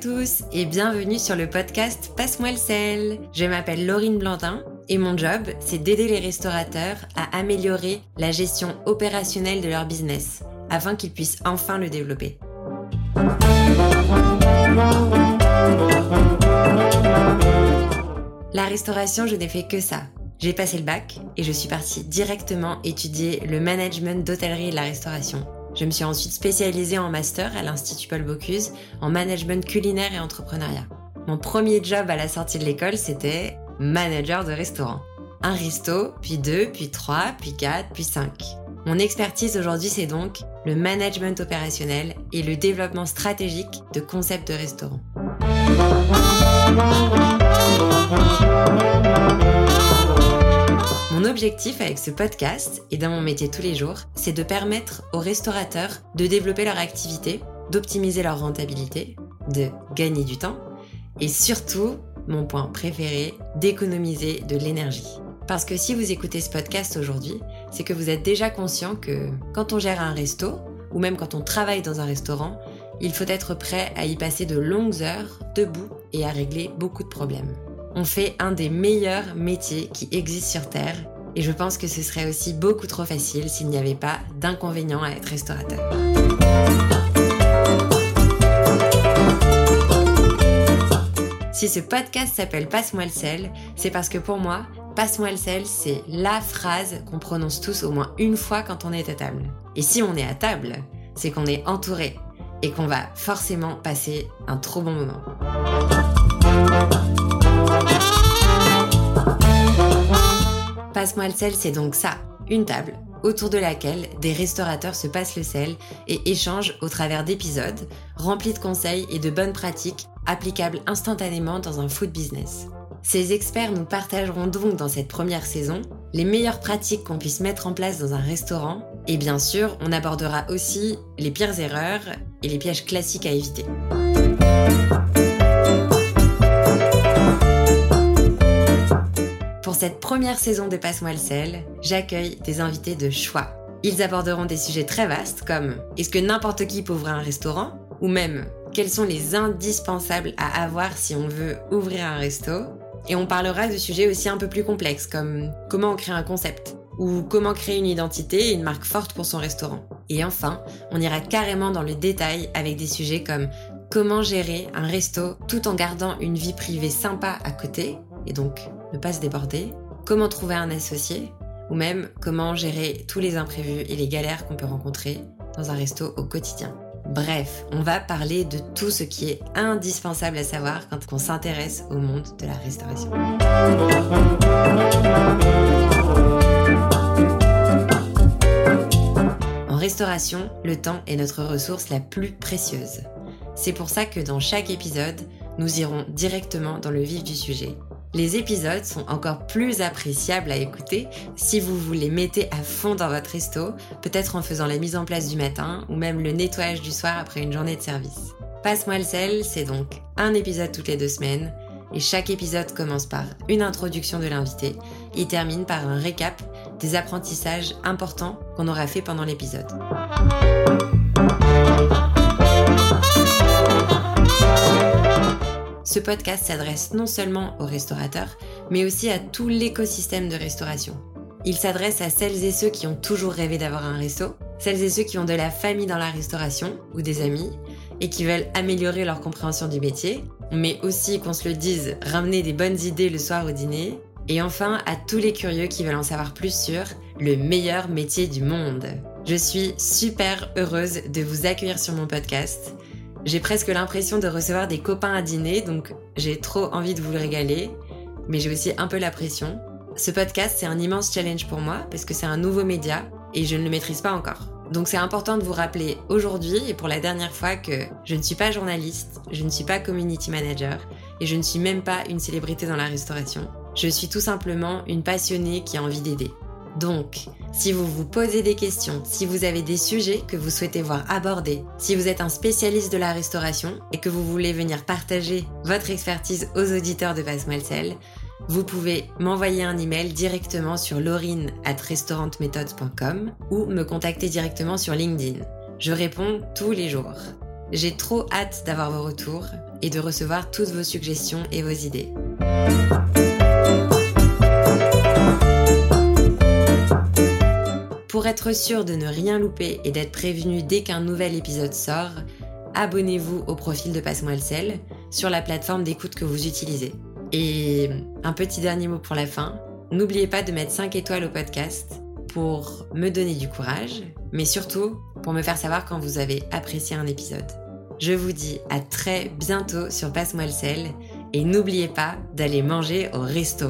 tous et bienvenue sur le podcast Passe-moi le sel. Je m'appelle Laurine Blantin et mon job, c'est d'aider les restaurateurs à améliorer la gestion opérationnelle de leur business afin qu'ils puissent enfin le développer. La restauration, je n'ai fait que ça. J'ai passé le bac et je suis partie directement étudier le management d'hôtellerie et de la restauration. Je me suis ensuite spécialisée en master à l'Institut Paul Bocuse en management culinaire et entrepreneuriat. Mon premier job à la sortie de l'école, c'était manager de restaurant. Un resto, puis deux, puis trois, puis quatre, puis cinq. Mon expertise aujourd'hui, c'est donc le management opérationnel et le développement stratégique de concepts de restaurant. Mon objectif avec ce podcast et dans mon métier tous les jours, c'est de permettre aux restaurateurs de développer leur activité, d'optimiser leur rentabilité, de gagner du temps et surtout, mon point préféré, d'économiser de l'énergie. Parce que si vous écoutez ce podcast aujourd'hui, c'est que vous êtes déjà conscient que quand on gère un resto, ou même quand on travaille dans un restaurant, il faut être prêt à y passer de longues heures debout et à régler beaucoup de problèmes on fait un des meilleurs métiers qui existent sur Terre et je pense que ce serait aussi beaucoup trop facile s'il n'y avait pas d'inconvénients à être restaurateur. Si ce podcast s'appelle Passe-moi le sel, c'est parce que pour moi, Passe-moi le sel, c'est la phrase qu'on prononce tous au moins une fois quand on est à table. Et si on est à table, c'est qu'on est entouré et qu'on va forcément passer un trop bon moment. Passe-moi le sel, c'est donc ça, une table autour de laquelle des restaurateurs se passent le sel et échangent au travers d'épisodes remplis de conseils et de bonnes pratiques applicables instantanément dans un food business. Ces experts nous partageront donc dans cette première saison les meilleures pratiques qu'on puisse mettre en place dans un restaurant et bien sûr on abordera aussi les pires erreurs et les pièges classiques à éviter. Pour cette première saison de Passe-moi le sel, j'accueille des invités de choix. Ils aborderont des sujets très vastes comme est-ce que n'importe qui peut ouvrir un restaurant? Ou même quels sont les indispensables à avoir si on veut ouvrir un resto? Et on parlera de sujets aussi un peu plus complexes comme comment on crée un concept? Ou comment créer une identité et une marque forte pour son restaurant? Et enfin, on ira carrément dans le détail avec des sujets comme comment gérer un resto tout en gardant une vie privée sympa à côté? Et donc ne pas se déborder, comment trouver un associé, ou même comment gérer tous les imprévus et les galères qu'on peut rencontrer dans un resto au quotidien. Bref, on va parler de tout ce qui est indispensable à savoir quand on s'intéresse au monde de la restauration. En restauration, le temps est notre ressource la plus précieuse. C'est pour ça que dans chaque épisode, nous irons directement dans le vif du sujet les épisodes sont encore plus appréciables à écouter si vous vous les mettez à fond dans votre resto, peut-être en faisant la mise en place du matin ou même le nettoyage du soir après une journée de service. Passe-moi le sel, c'est donc un épisode toutes les deux semaines et chaque épisode commence par une introduction de l'invité et termine par un récap des apprentissages importants qu'on aura fait pendant l'épisode. Ce podcast s'adresse non seulement aux restaurateurs, mais aussi à tout l'écosystème de restauration. Il s'adresse à celles et ceux qui ont toujours rêvé d'avoir un resto, celles et ceux qui ont de la famille dans la restauration ou des amis et qui veulent améliorer leur compréhension du métier, mais aussi, qu'on se le dise, ramener des bonnes idées le soir au dîner, et enfin à tous les curieux qui veulent en savoir plus sur le meilleur métier du monde. Je suis super heureuse de vous accueillir sur mon podcast j'ai presque l'impression de recevoir des copains à dîner, donc j'ai trop envie de vous le régaler, mais j'ai aussi un peu la pression. Ce podcast, c'est un immense challenge pour moi, parce que c'est un nouveau média, et je ne le maîtrise pas encore. Donc c'est important de vous rappeler aujourd'hui, et pour la dernière fois, que je ne suis pas journaliste, je ne suis pas community manager, et je ne suis même pas une célébrité dans la restauration. Je suis tout simplement une passionnée qui a envie d'aider. Donc, si vous vous posez des questions, si vous avez des sujets que vous souhaitez voir abordés, si vous êtes un spécialiste de la restauration et que vous voulez venir partager votre expertise aux auditeurs de Passe vous pouvez m'envoyer un email directement sur laurine at ou me contacter directement sur LinkedIn. Je réponds tous les jours. J'ai trop hâte d'avoir vos retours et de recevoir toutes vos suggestions et vos idées. Pour être sûr de ne rien louper et d'être prévenu dès qu'un nouvel épisode sort, abonnez-vous au profil de Passe-moi le sel sur la plateforme d'écoute que vous utilisez. Et un petit dernier mot pour la fin, n'oubliez pas de mettre 5 étoiles au podcast pour me donner du courage, mais surtout pour me faire savoir quand vous avez apprécié un épisode. Je vous dis à très bientôt sur Passe-moi le sel et n'oubliez pas d'aller manger au resto.